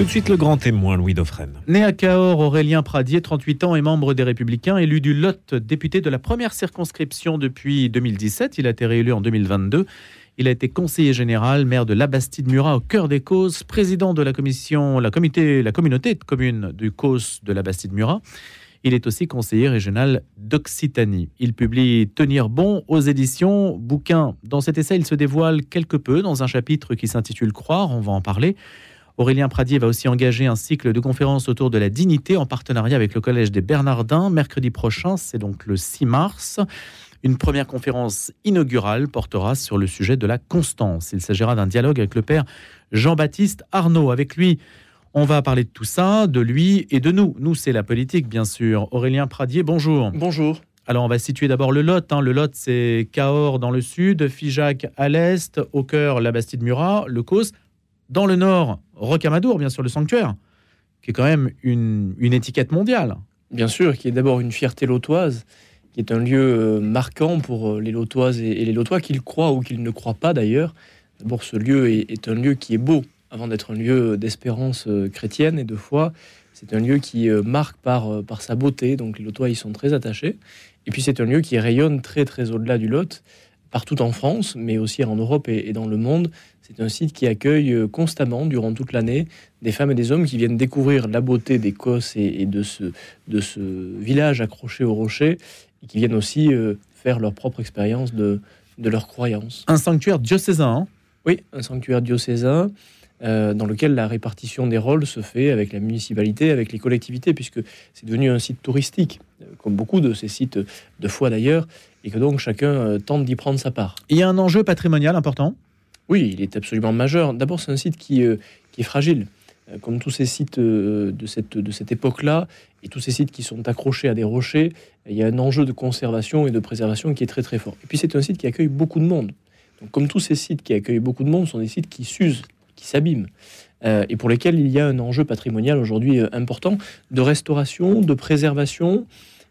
Tout de suite, le grand témoin, Louis Dauphren. Né à Cahors, Aurélien Pradier, 38 ans, est membre des Républicains, élu du Lot, député de la première circonscription depuis 2017. Il a été réélu en 2022. Il a été conseiller général, maire de Labastide-Murat au cœur des causes, président de la commission, la, comité, la communauté de communes du COS de Labastide-Murat. Il est aussi conseiller régional d'Occitanie. Il publie Tenir bon aux éditions bouquin. Dans cet essai, il se dévoile quelque peu dans un chapitre qui s'intitule Croire, on va en parler. Aurélien Pradier va aussi engager un cycle de conférences autour de la dignité en partenariat avec le Collège des Bernardins. Mercredi prochain, c'est donc le 6 mars. Une première conférence inaugurale portera sur le sujet de la constance. Il s'agira d'un dialogue avec le père Jean-Baptiste Arnaud. Avec lui, on va parler de tout ça, de lui et de nous. Nous, c'est la politique, bien sûr. Aurélien Pradier, bonjour. Bonjour. Alors, on va situer d'abord le Lot. Hein. Le Lot, c'est Cahors dans le sud, Figeac à l'est, au cœur, la Bastide-Murat, le Causse. Dans le nord, Rocamadour, bien sûr, le sanctuaire, qui est quand même une, étiquette mondiale. Bien sûr, qui est d'abord une fierté lotoise, qui est un lieu euh, marquant pour euh, les lotoises et les lotois, qu'ils croient ou qu'ils ne croient pas d'ailleurs. D'abord, ce lieu est, un lieu qui est beau, avant d'être un lieu d'espérance euh, chrétienne et de foi. C'est un lieu qui marque par, par sa beauté, donc les lotois y sont très attachés. Et puis c'est un lieu qui rayonne très très au-delà du Lot, partout en France, mais aussi en Europe et dans le monde. C'est un site qui accueille euh, constamment, durant toute l'année, des femmes et des hommes qui viennent découvrir la beauté des Cosses et, de, ce, de ce village accroché au rocher, et qui viennent aussi euh, faire leur propre expérience de, de leur croyance. Un sanctuaire diocésain hein? Oui, un sanctuaire diocésain. Euh, dans lequel la répartition des rôles se fait avec la municipalité, avec les collectivités, puisque c'est devenu un site touristique, comme beaucoup de ces sites de foi d'ailleurs, et que donc chacun tente d'y prendre sa part. Il y a un enjeu patrimonial important? Oui, il est absolument majeur. D'abord, c'est un site qui, euh, qui est fragile. Euh, comme tous ces sites euh, de cette, de cette époque-là, et tous ces sites qui sont accrochés à des rochers, il y a un enjeu de conservation et de préservation qui est très très fort. Et puis c'est un site qui accueille beaucoup de monde. Donc, comme tous ces sites qui accueillent beaucoup de monde, sont des sites qui s'usent, qui s'abîment, et pour lesquels il y a un enjeu patrimonial aujourd'hui important de restauration, de préservation,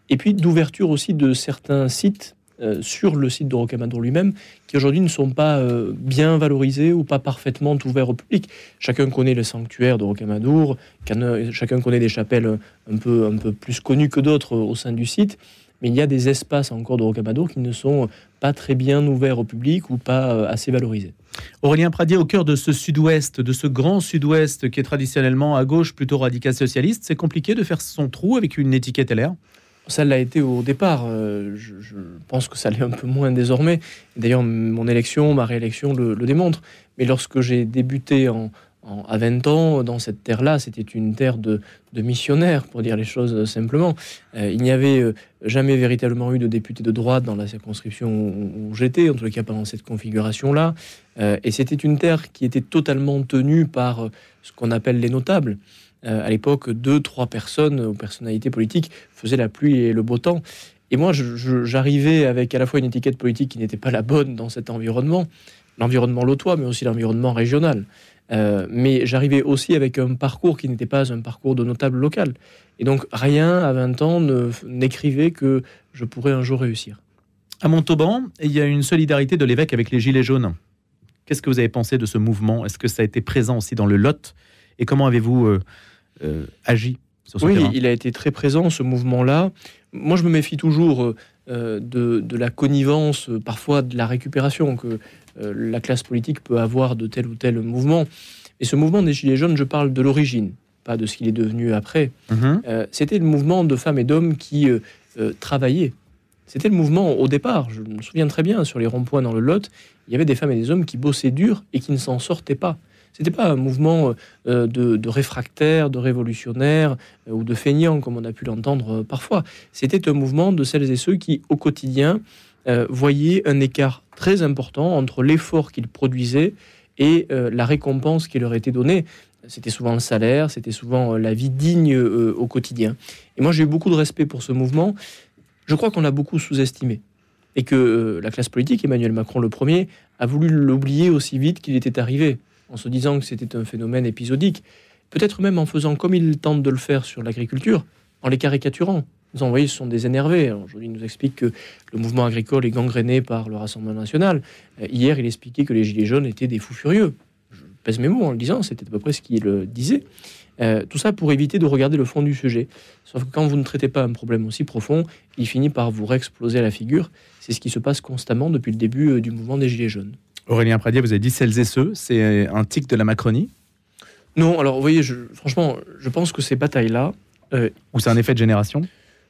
et puis d'ouverture aussi de certains sites euh, sur le site de Rocamadour lui-même, qui aujourd'hui ne sont pas euh, bien valorisés ou pas parfaitement ouverts au public. Chacun connaît le sanctuaire de Rocamadour, chacun connaît des chapelles un peu, un peu plus connues que d'autres au sein du site, mais il y a des espaces encore de Rocamadour qui ne sont pas très bien ouverts au public ou pas euh, assez valorisés. Aurélien Pradier, au cœur de ce sud-ouest, de ce grand sud-ouest qui est traditionnellement à gauche plutôt radical socialiste, c'est compliqué de faire son trou avec une étiquette LR ça l'a été au départ. Euh, je, pense que ça l'est un peu moins désormais. D'ailleurs, mon élection, ma réélection le, démontre. Mais lorsque j'ai débuté en, à 20 ans dans cette terre-là, c'était une terre de, missionnaires, pour dire les choses simplement. Euh, il n'y avait euh, jamais véritablement eu de député de droite dans la circonscription où, j'étais, en tout cas pendant cette configuration-là. et c'était une terre qui était totalement tenue par ce qu'on appelle les notables. Euh, à l'époque, deux, trois personnes ou personnalités politiques faisaient la pluie et le beau temps. Et moi, j'arrivais avec à la fois une étiquette politique qui n'était pas la bonne dans cet environnement, l'environnement lotois, mais aussi l'environnement régional. Euh, mais j'arrivais aussi avec un parcours qui n'était pas un parcours de notable local. Et donc, rien à 20 ans n'écrivait que je pourrais un jour réussir. À Montauban, il y a une solidarité de l'évêque avec les Gilets jaunes. Qu'est-ce que vous avez pensé de ce mouvement? Est-ce que ça a été présent aussi dans le Lot? Et comment avez-vous euh, euh, agit sur ce Oui, il a été très présent, ce mouvement-là. Moi, je me méfie toujours euh, de, la connivence, parfois de la récupération que la classe politique peut avoir de tel ou tel mouvement. Et ce mouvement des Gilets jaunes, je parle de l'origine, pas de ce qu'il est devenu après. Mhm. C'était le mouvement de femmes et d'hommes qui travaillaient. C'était le mouvement au départ. Je me souviens très bien, sur les ronds-points dans le Lot, il y avait des femmes et des hommes qui bossaient dur et qui ne s'en sortaient pas. C'était pas un mouvement euh, de, de réfractaires, de révolutionnaires euh, ou de feignants, comme on a pu l'entendre euh, parfois. C'était un mouvement de celles et ceux qui, au quotidien, voyaient un écart très important entre l'effort qu'ils produisaient et la récompense qui leur était donnée. C'était souvent le salaire, c'était souvent la vie digne au quotidien. Et moi, j'ai eu beaucoup de respect pour ce mouvement. Je crois qu'on l'a beaucoup sous-estimé et que la classe politique, Emmanuel Macron le premier, a voulu l'oublier aussi vite qu'il était arrivé en se disant que c'était un phénomène épisodique, peut-être même en faisant comme il tente de le faire sur l'agriculture, en les caricaturant. Vous en voyez, ce sont des énervés. Aujourd'hui, il nous explique que le mouvement agricole est gangréné par le Rassemblement national. Euh, hier, il expliquait que les Gilets jaunes étaient des fous furieux. Je pèse mes mots en le disant, c'était à peu près ce qu'il disait. Euh, tout ça pour éviter de regarder le fond du sujet. Sauf que quand vous ne traitez pas un problème aussi profond, il finit par vous réexploser à la figure. C'est ce qui se passe constamment depuis le début euh, du mouvement des Gilets jaunes. Aurélien Pradier, vous avez dit celles et ceux, c'est un tic de la Macronie? Non, alors vous voyez, je, franchement, je pense que ces batailles-là... Euh, Ou c'est un effet de génération?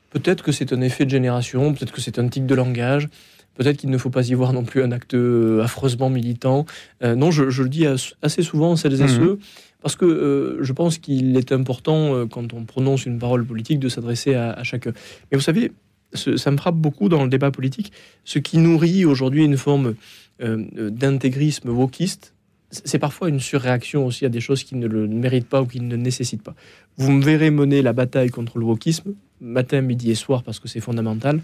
Peut-être que c'est un effet de génération, peut-être que c'est un tic de langage, peut-être qu'il ne faut pas y voir non plus un acte euh, affreusement militant. Euh, non, je, le dis assez souvent, celles et mhm. ceux, parce que euh, je pense qu'il est important, quand on prononce une parole politique, de s'adresser à, chacun. Mais vous savez, ça me frappe beaucoup dans le débat politique, ce qui nourrit aujourd'hui une forme d'intégrisme wokiste, c'est parfois une surréaction aussi à des choses qui ne le méritent pas ou qui ne nécessitent pas. Vous me verrez mener la bataille contre le wokisme, matin, midi et soir, parce que c'est fondamental.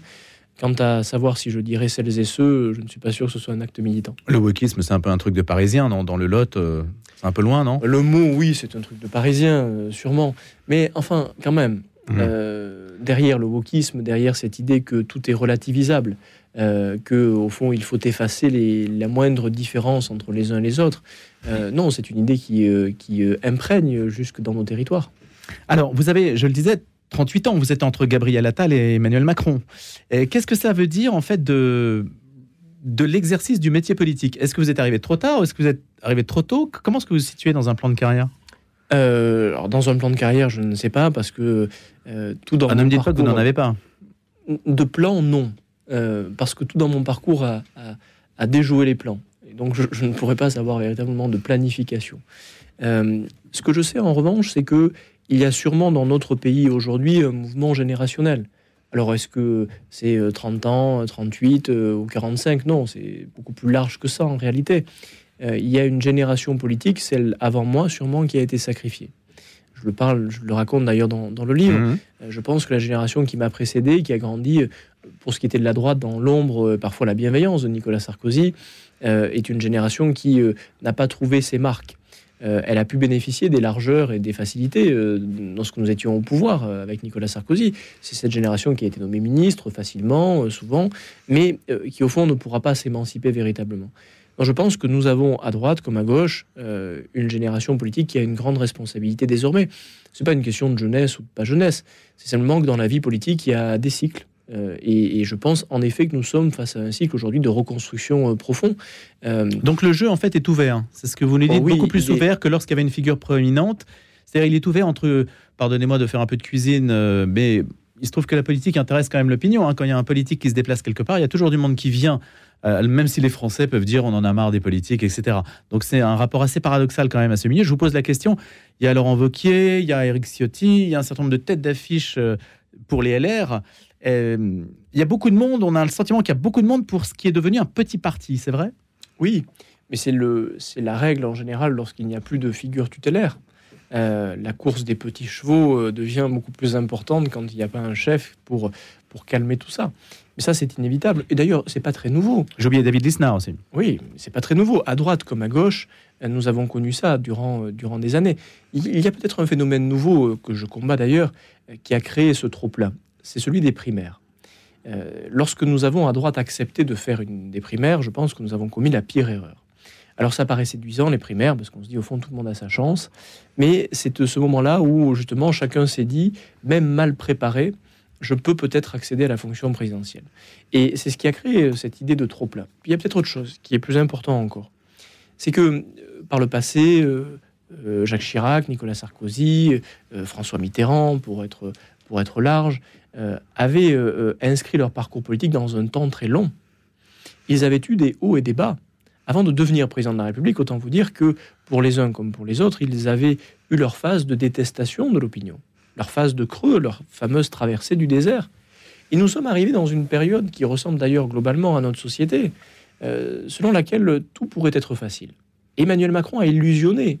Quant à savoir si je dirais celles et ceux, je ne suis pas sûr que ce soit un acte militant. Le wokisme, c'est un peu un truc de parisien, non? Dans le Lot, euh, c'est un peu loin, non? Le mot, oui, c'est un truc de parisien, euh, sûrement. Mais enfin, quand même, mmh. euh, derrière le wokisme, derrière cette idée que tout est relativisable, que au fond, il faut effacer les, la moindre différence entre les uns et les autres, non, c'est une idée qui, qui imprègne jusque dans nos territoires. Alors, vous avez, je le disais, 38 ans, vous êtes entre Gabriel Attal et Emmanuel Macron. Qu'est-ce que ça veut dire en fait de, de l'exercice du métier politique? Est-ce que vous êtes arrivé trop tard ou est-ce que vous êtes arrivé trop tôt? Comment est-ce que vous vous situez dans un plan de carrière? Euh, alors dans un plan de carrière, je ne sais pas parce que euh, tout dans ah, ne me dites pas que vous n'en avez pas. De plan, non, euh, parce que tout dans mon parcours a, déjoué les plans. Et donc je, je, ne pourrais pas savoir véritablement de planification. ce que je sais en revanche, c'est que il y a sûrement dans notre pays aujourd'hui un mouvement générationnel. Alors est-ce que c'est 30 euh, ans, 38 euh, ou 45 Non, c'est beaucoup plus large que ça en réalité. Euh, il y a une génération politique, celle avant moi sûrement, qui a été sacrifiée. Je le parle, je le raconte d'ailleurs dans, le livre. Mmh. Je pense que la génération qui m'a précédé, qui a grandi pour ce qui était de la droite dans l'ombre, parfois la bienveillance de Nicolas Sarkozy, est une génération qui n'a pas trouvé ses marques. Euh, elle a pu bénéficier des largeurs et des facilités euh, lorsque nous étions au pouvoir euh, avec Nicolas Sarkozy. C'est cette génération qui a été nommée ministre facilement, souvent, mais qui au fond ne pourra pas s'émanciper véritablement. je pense que nous avons à droite comme à gauche une génération politique qui a une grande responsabilité désormais. Ce n'est pas une question de jeunesse ou de pas jeunesse, c'est simplement que dans la vie politique, il y a des cycles. Euh, et, je pense en effet que nous sommes face à un cycle aujourd'hui de reconstruction euh, profond. Euh, Donc le jeu en fait est ouvert. C'est ce que vous nous dites, oh beaucoup plus ouvert que lorsqu'il y avait une figure proéminente. C'est-à-dire il est ouvert entre, pardonnez-moi de faire un peu de cuisine, mais il se trouve que la politique intéresse quand même l'opinion. Hein. Quand il y a un politique qui se déplace quelque part, il y a toujours du monde qui vient. même si les Français peuvent dire on en a marre des politiques, etc. Donc c'est un rapport assez paradoxal quand même à ce milieu. Je vous pose la question. Il y a Laurent Vauquier, il y a Éric Ciotti, il y a un certain nombre de têtes d'affiche pour les LR. Euh, il y a beaucoup de monde, on a le sentiment qu'il y a beaucoup de monde pour ce qui est devenu un petit parti, c'est vrai? Oui, mais c'est la règle en général lorsqu'il n'y a plus de figure tutélaire. Euh, la course des petits chevaux euh, devient beaucoup plus importante quand il n'y a pas un chef pour, pour calmer tout ça. Mais ça, c'est inévitable. Et d'ailleurs, c'est pas très nouveau. J'ai oublié David Lisnard aussi. Oui, c'est pas très nouveau. À droite comme à gauche, nous avons connu ça durant, durant des années. Il y a peut-être un phénomène nouveau que je combats d'ailleurs, qui a créé ce trop-plein c'est celui des primaires. Euh, lorsque nous avons à droite accepté de faire une des primaires, je pense que nous avons commis la pire erreur. Alors ça paraît séduisant les primaires parce qu'on se dit au fond tout le monde a sa chance, mais c'est ce moment-là où justement chacun s'est dit, même mal préparé, je peux peut-être accéder à la fonction présidentielle. Et c'est ce qui a créé euh, cette idée de trop. Puis il y a peut-être autre chose qui est plus important encore, c'est que euh, par le passé, Jacques Chirac, Nicolas Sarkozy, François Mitterrand, pour être pour être large, euh, avaient euh, euh, inscrit leur parcours politique dans un temps très long. Ils avaient eu des hauts et des bas. Avant de devenir président de la République, autant vous dire que pour les uns comme pour les autres, ils avaient eu leur phase de détestation de l'opinion, leur phase de creux, leur fameuse traversée du désert. Et nous sommes arrivés dans une période qui ressemble d'ailleurs globalement à notre société, selon laquelle tout pourrait être facile. Emmanuel Macron a illusionné,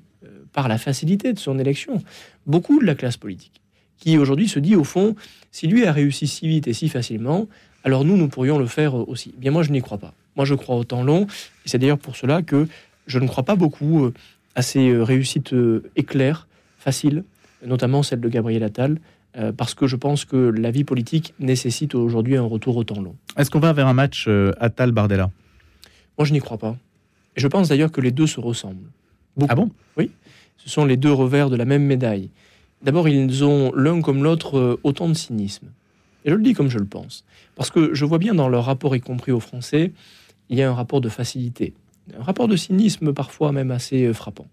par la facilité de son élection, beaucoup de la classe politique qui aujourd'hui se dit au fond, si lui a réussi si vite et si facilement, alors nous, nous pourrions le faire aussi. Eh bien moi, je n'y crois pas. Moi, je crois au temps long, et c'est d'ailleurs pour cela que je ne crois pas beaucoup euh, à ces euh, réussites euh, éclairs, faciles, notamment celle de Gabriel Attal, parce que je pense que la vie politique nécessite aujourd'hui un retour au temps long. Est-ce qu'on va vers un match Attal-Bardella? Moi, je n'y crois pas. Et je pense d'ailleurs que les deux se ressemblent. Ah bon? Oui. Ce sont les deux revers de la même médaille. D'abord, ils ont l'un comme l'autre euh, autant de cynisme. Et je le dis comme je le pense. Parce que je vois bien dans leur rapport, y compris aux Français, il y a un rapport de facilité, un rapport de cynisme parfois même assez euh, frappant.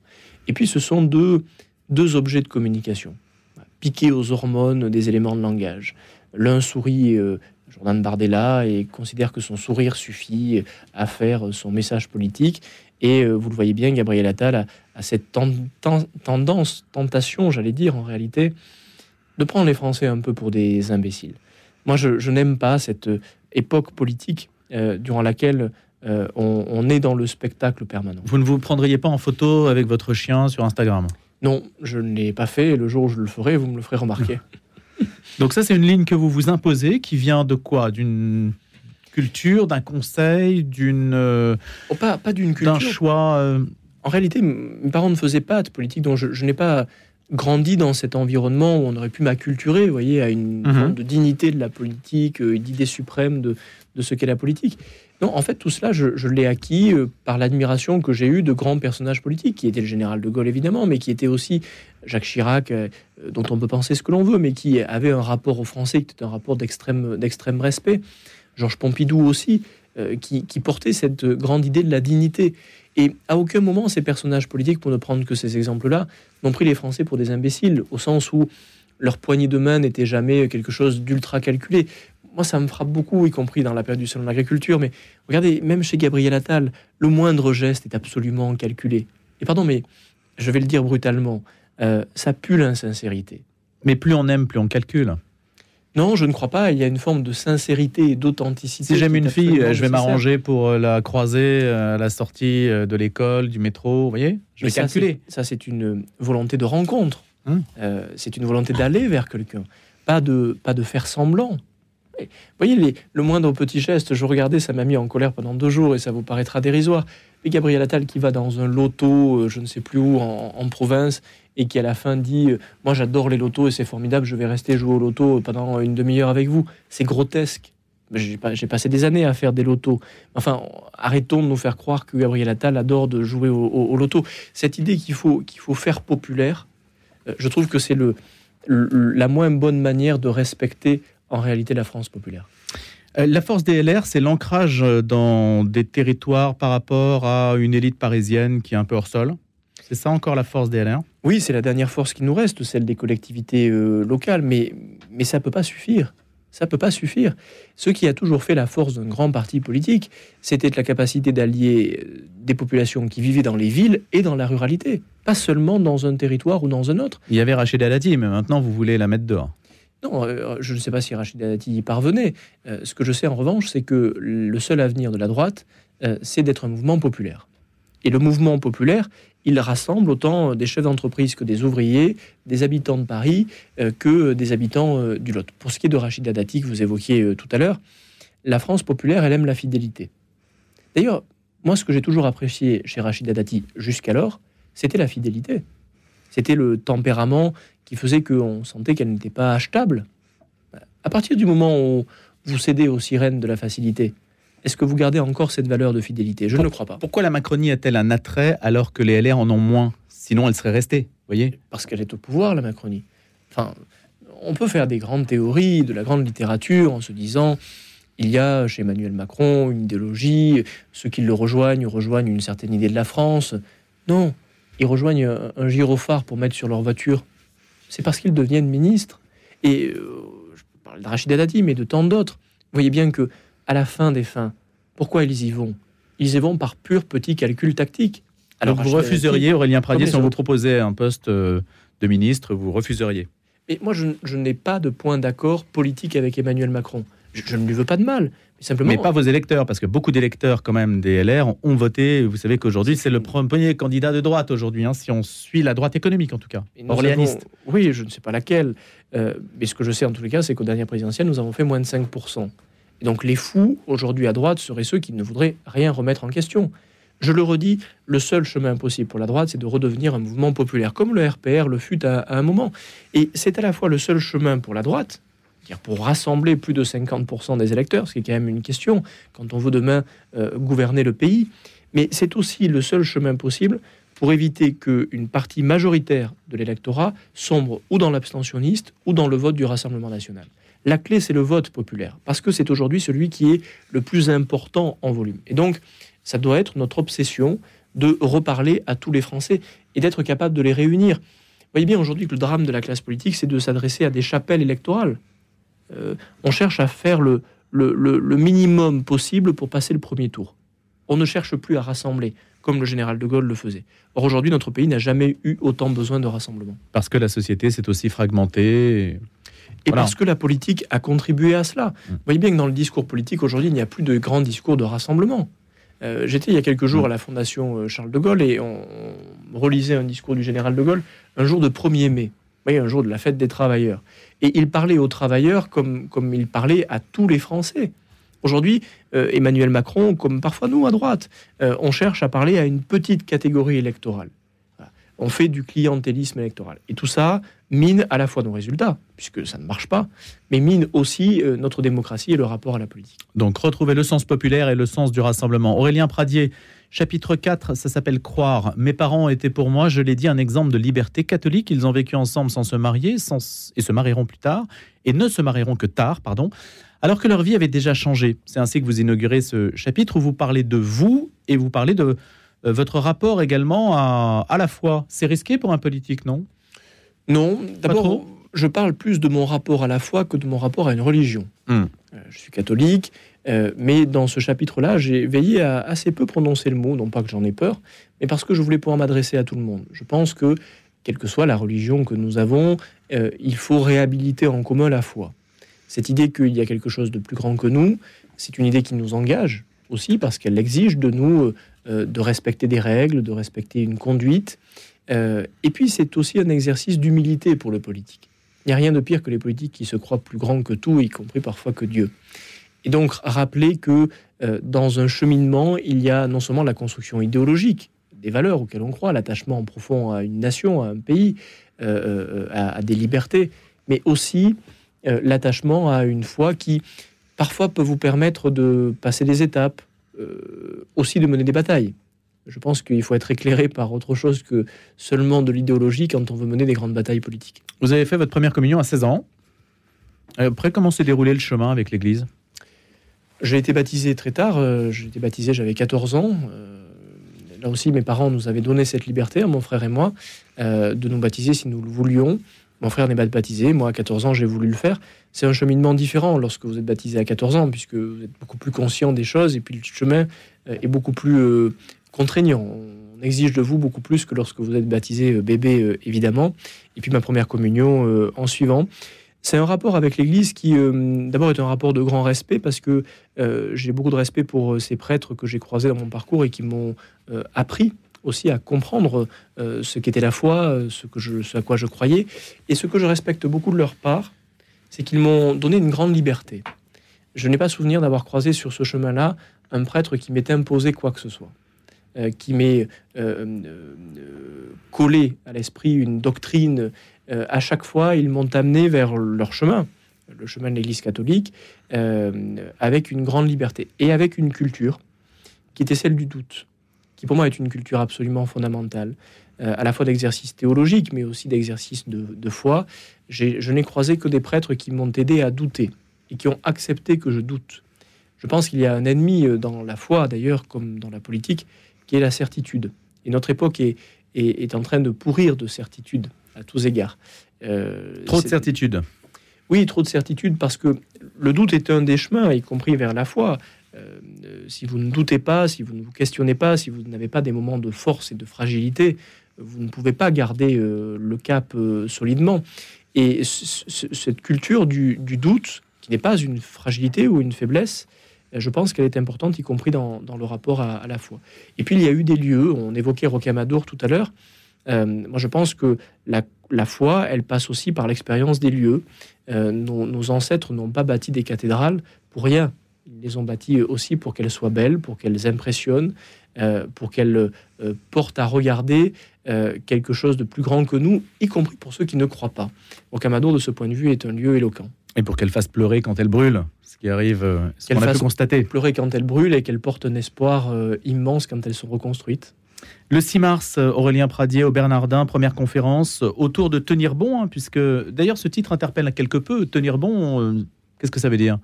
Et puis ce sont deux, deux objets de communication, piqués aux hormones des éléments de langage. L'un sourit, euh, Jordan Bardella, et considère que son sourire suffit à faire son message politique. Et euh, vous le voyez bien, Gabriel Attal a, cette tendance, tentation, j'allais dire en réalité, de prendre les Français un peu pour des imbéciles. Moi, je, n'aime pas cette époque politique euh, durant laquelle euh, on, est dans le spectacle permanent. Vous ne vous prendriez pas en photo avec votre chien sur Instagram? Non, je ne l'ai pas fait. le jour où je le ferai, vous me le ferez remarquer. Donc ça, c'est une ligne que vous vous imposez, qui vient de quoi? D'une culture, d'un conseil, d'une... Euh, oh, pas, pas d'une culture. D'un choix... En réalité, mes parents ne faisaient pas de politique, donc je, n'ai pas grandi dans cet environnement où on aurait pu m'acculturer, vous voyez, à une mhm. forme de dignité de la politique, d'idée suprême de, de ce qu'est la politique. Non, en fait, tout cela, je, l'ai acquis euh, par l'admiration que j'ai eue de grands personnages politiques, qui étaient le général de Gaulle, évidemment, mais qui était aussi Jacques Chirac, euh, dont on peut penser ce que l'on veut, mais qui avait un rapport aux Français qui était un rapport d'extrême, d'extrême respect. Georges Pompidou aussi, euh, qui, qui, portait cette grande idée de la dignité. Et à aucun moment, ces personnages politiques, pour ne prendre que ces exemples-là, n'ont pris les Français pour des imbéciles, au sens où leur poignée de main n'était jamais quelque chose d'ultra calculé moi, ça me frappe beaucoup, y compris dans la période du salon de l'agriculture. Mais regardez, même chez Gabriel Attal, le moindre geste est absolument calculé. Et pardon, mais je vais le dire brutalement, euh, ça pue l'insincérité. Mais plus on aime, plus on calcule. Non, je ne crois pas. Il y a une forme de sincérité et d'authenticité. Si j'aime une fille, je vais m'arranger pour euh, la croiser euh, à la sortie de l'école, du métro. Vous voyez? Je vais calculer. Ça, c'est une volonté de rencontre. Hum. c'est une volonté d'aller vers quelqu'un. Pas de, pas de faire semblant. Vous voyez, le moindre petit geste, je regardais, ça m'a mis en colère pendant deux jours et ça vous paraîtra dérisoire. Mais Gabriel Attal qui va dans un loto, euh, je ne sais plus où, en, province, et qui à la fin dit euh, Moi j'adore les lotos et c'est formidable, je vais rester jouer au loto pendant une demi-heure avec vous. C'est grotesque. J'ai passé des années à faire des lotos. Enfin, arrêtons de nous faire croire que Gabriel Attal adore de jouer au, loto. Cette idée qu'il faut, faut faire populaire, euh, je trouve que c'est le, la moins bonne manière de respecter en réalité la France populaire. Euh, la force des LR, c'est l'ancrage dans des territoires par rapport à une élite parisienne qui est un peu hors sol. C'est ça encore la force des LR Oui, c'est la dernière force qui nous reste, celle des collectivités euh, locales, mais, mais ça ne peut pas suffire. Ça ne peut pas suffire. Ce qui a toujours fait la force d'un grand parti politique, c'était la capacité d'allier euh, des populations qui vivaient dans les villes et dans la ruralité, pas seulement dans un territoire ou dans un autre. Il y avait Rachida Dati, mais maintenant vous voulez la mettre dehors. Non, euh, je ne sais pas si Rachid Dati y parvenait. Euh, ce que je sais en revanche, c'est que le seul avenir de la droite, euh, c'est d'être un mouvement populaire. Et le mouvement populaire, il rassemble autant des chefs d'entreprise que des ouvriers, des habitants de Paris que des habitants du Lot. Pour ce qui est de Rachid Dati que vous évoquiez tout à l'heure, la France populaire, elle aime la fidélité. D'ailleurs, moi, ce que j'ai toujours apprécié chez Rachid Dati jusqu'alors, c'était la fidélité. C'était le tempérament qui faisait qu'on sentait qu'elle n'était pas achetable. À partir du moment où vous cédez aux sirènes de la facilité, est-ce que vous gardez encore cette valeur de fidélité? Je ne le crois pas. Pourquoi la Macronie a-t-elle un attrait alors que les LR en ont moins? Sinon, elle serait restée, voyez? Parce qu'elle est au pouvoir, la Macronie. Enfin, on peut faire des grandes théories, de la grande littérature, en se disant il y a chez Emmanuel Macron une idéologie, ceux qui le rejoignent rejoignent une certaine idée de la France. Non, ils rejoignent un gyrophare pour mettre sur leur voiture c'est parce qu'ils deviennent ministres. Et euh, je parle de Rachida Dati, mais de tant d'autres. Vous voyez bien que à la fin des fins, pourquoi ils y vont? Ils y vont par pur petit calcul tactique. Alors vous refuseriez, Aurélien Pradier, si on vous proposait un poste euh, de ministre, vous refuseriez? Mais moi, je, je n'ai pas de point d'accord politique avec Emmanuel Macron. Je, ne lui veux pas de mal. Mais, simplement, mais pas vos électeurs, parce que beaucoup d'électeurs, quand même, des LR, ont voté. Vous savez qu'aujourd'hui, c'est le premier candidat de droite, aujourd'hui, hein, si on suit la droite économique, en tout cas. Orléaniste. oui, je ne sais pas laquelle. Euh, mais ce que je sais, en tous les cas, c'est qu'au dernier présidentiel, nous avons fait moins de 5%. Et donc, les fous, aujourd'hui, à droite, seraient ceux qui ne voudraient rien remettre en question. Je le redis, le seul chemin possible pour la droite, c'est de redevenir un mouvement populaire, comme le RPR le fut à un moment. Et c'est à la fois le seul chemin pour la droite, pour rassembler plus de 50% des électeurs, ce qui est quand même une question quand on veut demain euh, gouverner le pays. Mais c'est aussi le seul chemin possible pour éviter qu'une partie majoritaire de l'électorat sombre ou dans l'abstentionniste ou dans le vote du Rassemblement national. La clé, c'est le vote populaire, parce que c'est aujourd'hui celui qui est le plus important en volume. Et donc, ça doit être notre obsession de reparler à tous les Français et d'être capable de les réunir. Vous voyez bien aujourd'hui que le drame de la classe politique, c'est de s'adresser à des chapelles électorales. Euh, on cherche à faire le, le, minimum possible pour passer le premier tour. On ne cherche plus à rassembler, comme le général de Gaulle le faisait. Or, aujourd'hui, notre pays n'a jamais eu autant besoin de rassemblement. Parce que la société s'est aussi fragmentée. Et parce que la politique a contribué à cela. Mmh. Vous voyez bien que dans le discours politique, aujourd'hui, il n'y a plus de grands discours de rassemblement. Euh, j'étais il y a quelques jours mmh. à la Fondation euh, Charles de Gaulle et on, relisait un discours du général de Gaulle un jour de 1er mai, voyez, un jour de la fête des travailleurs. Et il parlait aux travailleurs comme, comme il parlait à tous les Français. Aujourd'hui, euh, Emmanuel Macron, comme parfois nous à droite, on cherche à parler à une petite catégorie électorale on fait du clientélisme électoral. Et tout ça mine à la fois nos résultats, puisque ça ne marche pas, mais mine aussi euh, notre démocratie et le rapport à la politique. Donc retrouver le sens populaire et le sens du rassemblement. Aurélien Pradier, chapitre 4, ça s'appelle Croire. Mes parents étaient pour moi, je l'ai dit, un exemple de liberté catholique. Ils ont vécu ensemble sans se marier sans, et se marieront plus tard, et ne se marieront que tard, pardon, alors que leur vie avait déjà changé. C'est ainsi que vous inaugurez ce chapitre où vous parlez de vous et vous parlez de euh, votre rapport également à, à la foi. C'est risqué pour un politique, non? Non, d'abord, je parle plus de mon rapport à la foi que de mon rapport à une religion. Hmm. Euh, je suis catholique, euh, mais dans ce chapitre-là, j'ai veillé à assez peu prononcer le mot, non pas que j'en ai peur, mais parce que je voulais pouvoir m'adresser à tout le monde. Je pense que, quelle que soit la religion que nous avons, il faut réhabiliter en commun la foi. Cette idée qu'il y a quelque chose de plus grand que nous, c'est une idée qui nous engage aussi parce qu'elle exige de nous euh, de respecter des règles, de respecter une conduite. Euh, et puis c'est aussi un exercice d'humilité pour le politique. Il n'y a rien de pire que les politiques qui se croient plus grands que tout, y compris parfois que Dieu. Et donc rappeler que euh, dans un cheminement, il y a non seulement la construction idéologique, des valeurs auxquelles on croit, l'attachement profond à une nation, à un pays, à, des libertés, mais aussi l'attachement à une foi qui parfois peut vous permettre de passer des étapes, euh, aussi de mener des batailles. Je pense qu'il faut être éclairé par autre chose que seulement de l'idéologie quand on veut mener des grandes batailles politiques. Vous avez fait votre première communion à 16 ans. Après, comment s'est déroulé le chemin avec l'Église? J'ai été baptisé très tard. Euh, j'ai été baptisé, j'avais 14 ans. Euh, là aussi, mes parents nous avaient donné cette liberté, à mon frère et moi, de nous baptiser si nous le voulions. Mon frère n'est pas baptisé, moi à 14 ans j'ai voulu le faire. C'est un cheminement différent lorsque vous êtes baptisé à 14 ans, puisque vous êtes beaucoup plus conscient des choses et puis le chemin euh, est beaucoup plus euh, contraignant. On exige de vous beaucoup plus que lorsque vous êtes baptisé euh, bébé, évidemment. Et puis ma première communion en suivant. C'est un rapport avec l'Église qui, d'abord, est un rapport de grand respect parce que j'ai beaucoup de respect pour ces prêtres que j'ai croisés dans mon parcours et qui m'ont appris aussi à comprendre euh, ce qu'était la foi, euh, ce, à quoi je croyais. Et ce que je respecte beaucoup de leur part, c'est qu'ils m'ont donné une grande liberté. Je n'ai pas souvenir d'avoir croisé sur ce chemin-là un prêtre qui m'ait imposé quoi que ce soit, euh, qui m'ait collé à l'esprit une doctrine. À chaque fois, ils m'ont amené vers leur chemin, le chemin de l'Église catholique, avec une grande liberté et avec une culture qui était celle du doute qui pour moi est une culture absolument fondamentale, euh, à la fois d'exercice théologique, mais aussi d'exercice de, foi. Je n'ai croisé que des prêtres qui m'ont aidé à douter et qui ont accepté que je doute. Je pense qu'il y a un ennemi euh, dans la foi, d'ailleurs, comme dans la politique, qui est la certitude. Et notre époque est, est, en train de pourrir de certitude à tous égards. Euh, trop de certitude. Oui, trop de certitude parce que le doute est un des chemins, y compris vers la foi. Euh, si vous ne doutez pas, si vous ne vous questionnez pas, si vous n'avez pas des moments de force et de fragilité, vous ne pouvez pas garder euh, le cap solidement. Et cette culture du, doute, qui n'est pas une fragilité ou une faiblesse, je pense qu'elle est importante, y compris dans, le rapport à, la foi. Et puis il y a eu des lieux, on évoquait Rocamadour tout à l'heure. Moi, je pense que la, foi, elle passe aussi par l'expérience des lieux. nos, ancêtres n'ont pas bâti des cathédrales pour rien. Ils les ont bâties aussi pour qu'elles soient belles, pour qu'elles impressionnent, euh, pour qu'elles euh, portent à regarder euh, quelque chose de plus grand que nous, y compris pour ceux qui ne croient pas. Rocamadour, de ce point de vue, est un lieu éloquent. Et pour qu'elles fassent pleurer quand elles brûlent, ce qui arrive, ce qu'on a pu constater. Pleurer quand elles brûlent et qu'elles portent un espoir immense quand elles sont reconstruites. Le 6 mars, Aurélien Pradier au Bernardin, première conférence autour de tenir bon, hein, puisque d'ailleurs ce titre interpelle quelque peu. Tenir bon, euh, qu'est-ce que ça veut dire?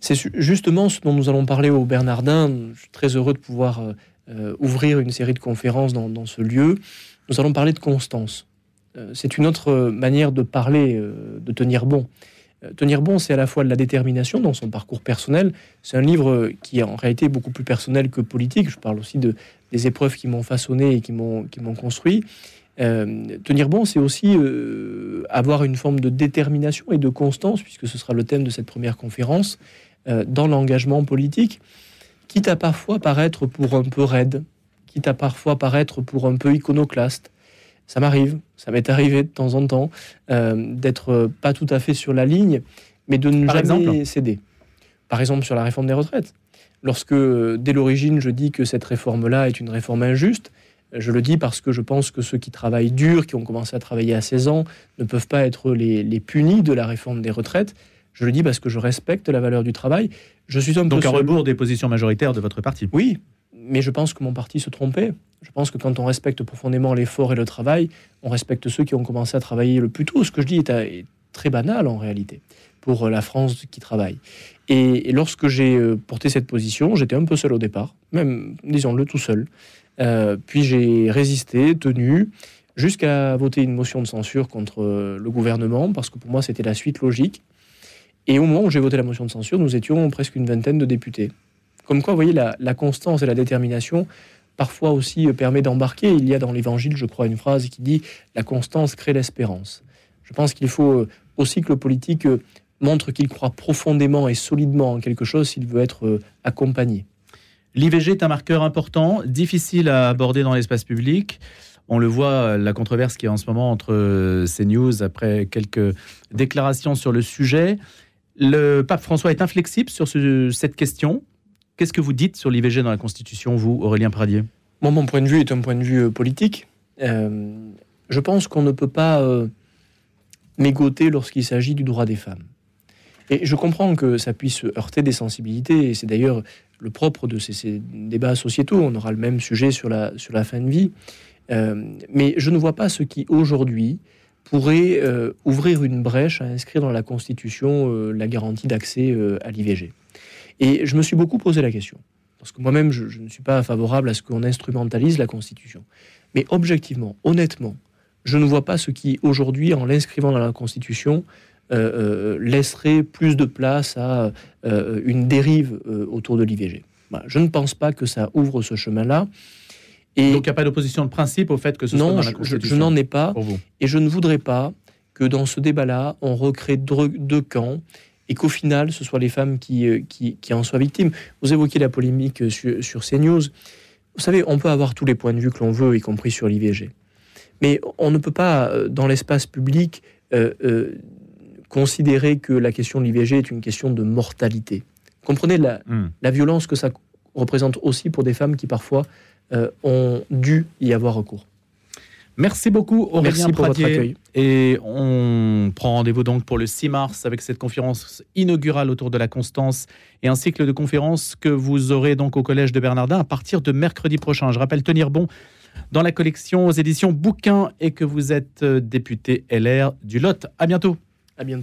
C'est justement ce dont nous allons parler au Bernardin. Je suis très heureux de pouvoir euh, euh, ouvrir une série de conférences dans, ce lieu. Nous allons parler de constance. c'est une autre manière de parler, de tenir bon. Tenir bon, c'est à la fois de la détermination dans son parcours personnel. C'est un livre qui est en réalité beaucoup plus personnel que politique. Je parle aussi de, des épreuves qui m'ont façonné et qui m'ont construit. Euh, tenir bon, c'est aussi euh, avoir une forme de détermination et de constance, puisque ce sera le thème de cette première conférence, euh, dans l'engagement politique, quitte à parfois paraître pour un peu raide, quitte à parfois paraître pour un peu iconoclaste. Ça m'arrive, ça m'est arrivé de temps en temps d'être pas tout à fait sur la ligne, mais de ne jamais céder. Par exemple sur la réforme des retraites. Lorsque, dès l'origine, je dis que cette réforme-là est une réforme injuste, je le dis parce que je pense que ceux qui travaillent dur, qui ont commencé à travailler à 16 ans, ne peuvent pas être les, punis de la réforme des retraites. Je le dis parce que je respecte la valeur du travail. Je suis un Donc à rebours des positions majoritaires de votre parti. Oui, mais je pense que mon parti se trompait. Je pense que quand on respecte profondément l'effort et le travail, on respecte ceux qui ont commencé à travailler le plus tôt. Ce que je dis est très banal en réalité pour la France qui travaille. Et, lorsque j'ai euh, porté cette position, j'étais un peu seul au départ, même, disons-le, tout seul. Euh, puis j'ai résisté, tenu, jusqu'à voter une motion de censure contre euh, le gouvernement, parce que pour moi, c'était la suite logique. Et au moment où j'ai voté la motion de censure, nous étions presque une vingtaine de députés. Comme quoi, vous voyez, la, constance et la détermination, parfois aussi, permet d'embarquer. Il y a dans l'Évangile, je crois, une phrase qui dit « La constance crée l'espérance ». Je pense qu'il faut aussi que le politique montre qu'il croit profondément et solidement en quelque chose s'il veut être euh, accompagné. L'IVG est un marqueur important, difficile à aborder dans l'espace public. On le voit, la controverse qui est en ce moment entre euh, CNews après quelques déclarations sur le sujet. Le pape François est inflexible sur cette question. Qu'est-ce que vous dites sur l'IVG dans la Constitution, vous, Aurélien Pradier? Mon point de vue est un point de vue euh, politique. je pense qu'on ne peut pas mégoter lorsqu'il s'agit du droit des femmes. Et je comprends que ça puisse heurter des sensibilités, et c'est d'ailleurs le propre de ces, débats sociétaux. On aura le même sujet sur la, fin de vie. Euh, mais je ne vois pas ce qui, aujourd'hui, pourrait euh, ouvrir une brèche à inscrire dans la Constitution euh, la garantie d'accès à l'IVG. Et je me suis beaucoup posé la question. Parce que moi-même, je, je, ne suis pas favorable à ce qu'on instrumentalise la Constitution. Mais objectivement, honnêtement, je ne vois pas ce qui, aujourd'hui, en l'inscrivant dans la Constitution, euh, euh, laisserait plus de place à euh, une dérive autour de l'IVG. je ne pense pas que ça ouvre ce chemin-là. Et Donc il n'y a pas d'opposition de principe au fait que ce non, soit dans la Constitution je, je n'en ai pas. Et je ne voudrais pas que dans ce débat-là, on recrée deux, camps et qu'au final, ce soit les femmes qui, qui, en soient victimes. Vous évoquez la polémique sur, sur CNews. Vous savez, on peut avoir tous les points de vue que l'on veut, y compris sur l'IVG. Mais on ne peut pas, dans l'espace public, considérer que la question de l'IVG est une question de mortalité. Comprenez la, hmm. la, violence que ça représente aussi pour des femmes qui parfois euh, ont dû y avoir recours. Merci beaucoup Aurélien Merci pour votre accueil. Et on prend rendez-vous donc pour le 6 mars avec cette conférence inaugurale autour de la constance et un cycle de conférences que vous aurez donc au Collège de Bernardin à partir de mercredi prochain. Je rappelle tenir bon dans la collection aux éditions Bouquins et que vous êtes euh, député LR du Lot. À bientôt. À bientôt.